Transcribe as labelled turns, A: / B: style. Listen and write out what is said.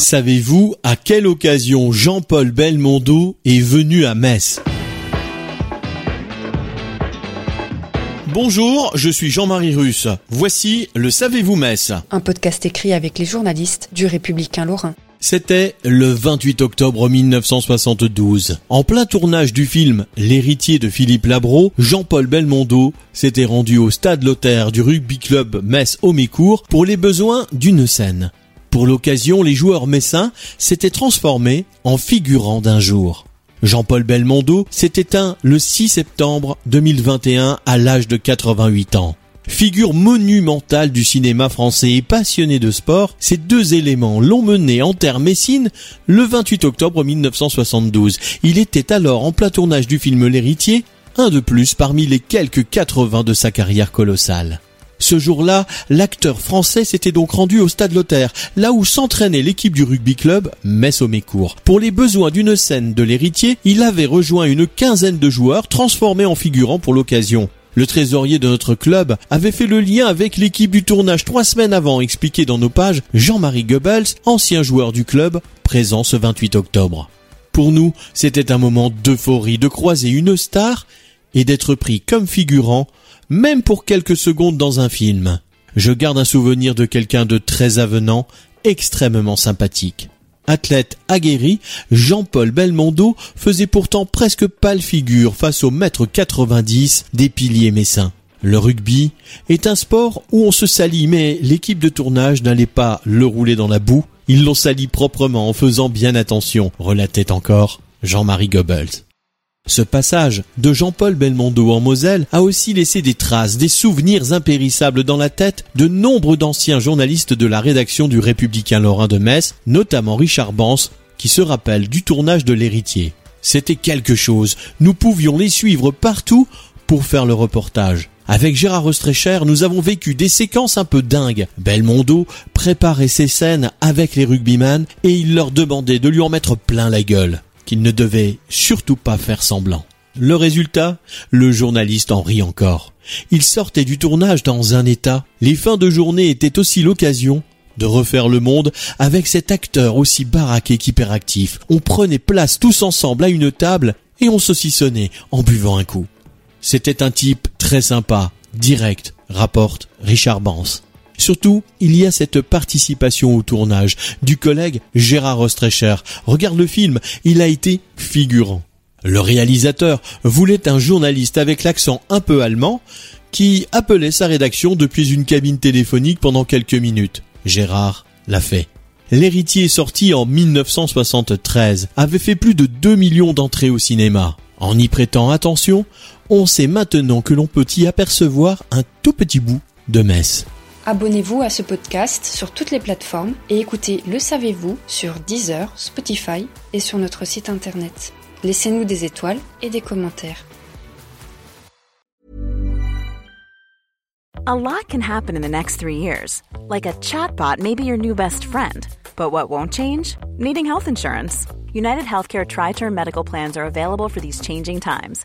A: Savez-vous à quelle occasion Jean-Paul Belmondo est venu à Metz? Bonjour, je suis Jean-Marie Russe. Voici le Savez-vous Metz
B: Un podcast écrit avec les journalistes du Républicain Lorrain.
A: C'était le 28 octobre 1972. En plein tournage du film L'héritier de Philippe Labro, Jean-Paul Belmondo s'était rendu au stade Lothaire du rugby club Metz-Homécourt pour les besoins d'une scène. Pour l'occasion, les joueurs messins s'étaient transformés en figurants d'un jour. Jean-Paul Belmondo s'est éteint le 6 septembre 2021 à l'âge de 88 ans. Figure monumentale du cinéma français et passionné de sport, ces deux éléments l'ont mené en terre Messine le 28 octobre 1972. Il était alors en plein tournage du film L'héritier, un de plus parmi les quelques 80 de sa carrière colossale. Ce jour-là, l'acteur français s'était donc rendu au stade Lothaire, là où s'entraînait l'équipe du rugby club Metz-Homécourt. Pour les besoins d'une scène de l'héritier, il avait rejoint une quinzaine de joueurs transformés en figurants pour l'occasion. Le trésorier de notre club avait fait le lien avec l'équipe du tournage trois semaines avant, expliqué dans nos pages Jean-Marie Goebbels, ancien joueur du club, présent ce 28 octobre. Pour nous, c'était un moment d'euphorie de croiser une star et d'être pris comme figurant même pour quelques secondes dans un film. Je garde un souvenir de quelqu'un de très avenant, extrêmement sympathique. Athlète aguerri, Jean-Paul Belmondo faisait pourtant presque pâle figure face au mètre 90 des piliers messins. Le rugby est un sport où on se salit, mais l'équipe de tournage n'allait pas le rouler dans la boue. Ils l'ont sali proprement en faisant bien attention, relatait encore Jean-Marie Goebbels. Ce passage de Jean-Paul Belmondo en Moselle a aussi laissé des traces, des souvenirs impérissables dans la tête de nombre d'anciens journalistes de la rédaction du Républicain Lorrain de Metz, notamment Richard Bance, qui se rappelle du tournage de l'héritier. C'était quelque chose, nous pouvions les suivre partout pour faire le reportage. Avec Gérard Ostrecher, nous avons vécu des séquences un peu dingues. Belmondo préparait ses scènes avec les rugbyman et il leur demandait de lui en mettre plein la gueule qu'il ne devait surtout pas faire semblant. Le résultat, le journaliste en rit encore. Il sortait du tournage dans un état. Les fins de journée étaient aussi l'occasion de refaire le monde avec cet acteur aussi baraqué qu'hyperactif. On prenait place tous ensemble à une table et on saucissonnait en buvant un coup. C'était un type très sympa, direct, rapporte Richard Bance. Surtout, il y a cette participation au tournage du collègue Gérard Ostrecher. Regarde le film, il a été figurant. Le réalisateur voulait un journaliste avec l'accent un peu allemand qui appelait sa rédaction depuis une cabine téléphonique pendant quelques minutes. Gérard l'a fait. L'héritier sorti en 1973 avait fait plus de 2 millions d'entrées au cinéma. En y prêtant attention, on sait maintenant que l'on peut y apercevoir un tout petit bout de Metz.
B: Abonnez-vous à ce podcast sur toutes les plateformes et écoutez Le Savez-vous sur Deezer, Spotify et sur notre site internet. Laissez-nous des étoiles et des commentaires.
C: A lot can happen in the next three years. Like a chatbot may be your new best friend. But what won't change? Needing health insurance. United Healthcare Tri Term Medical Plans are available for these changing times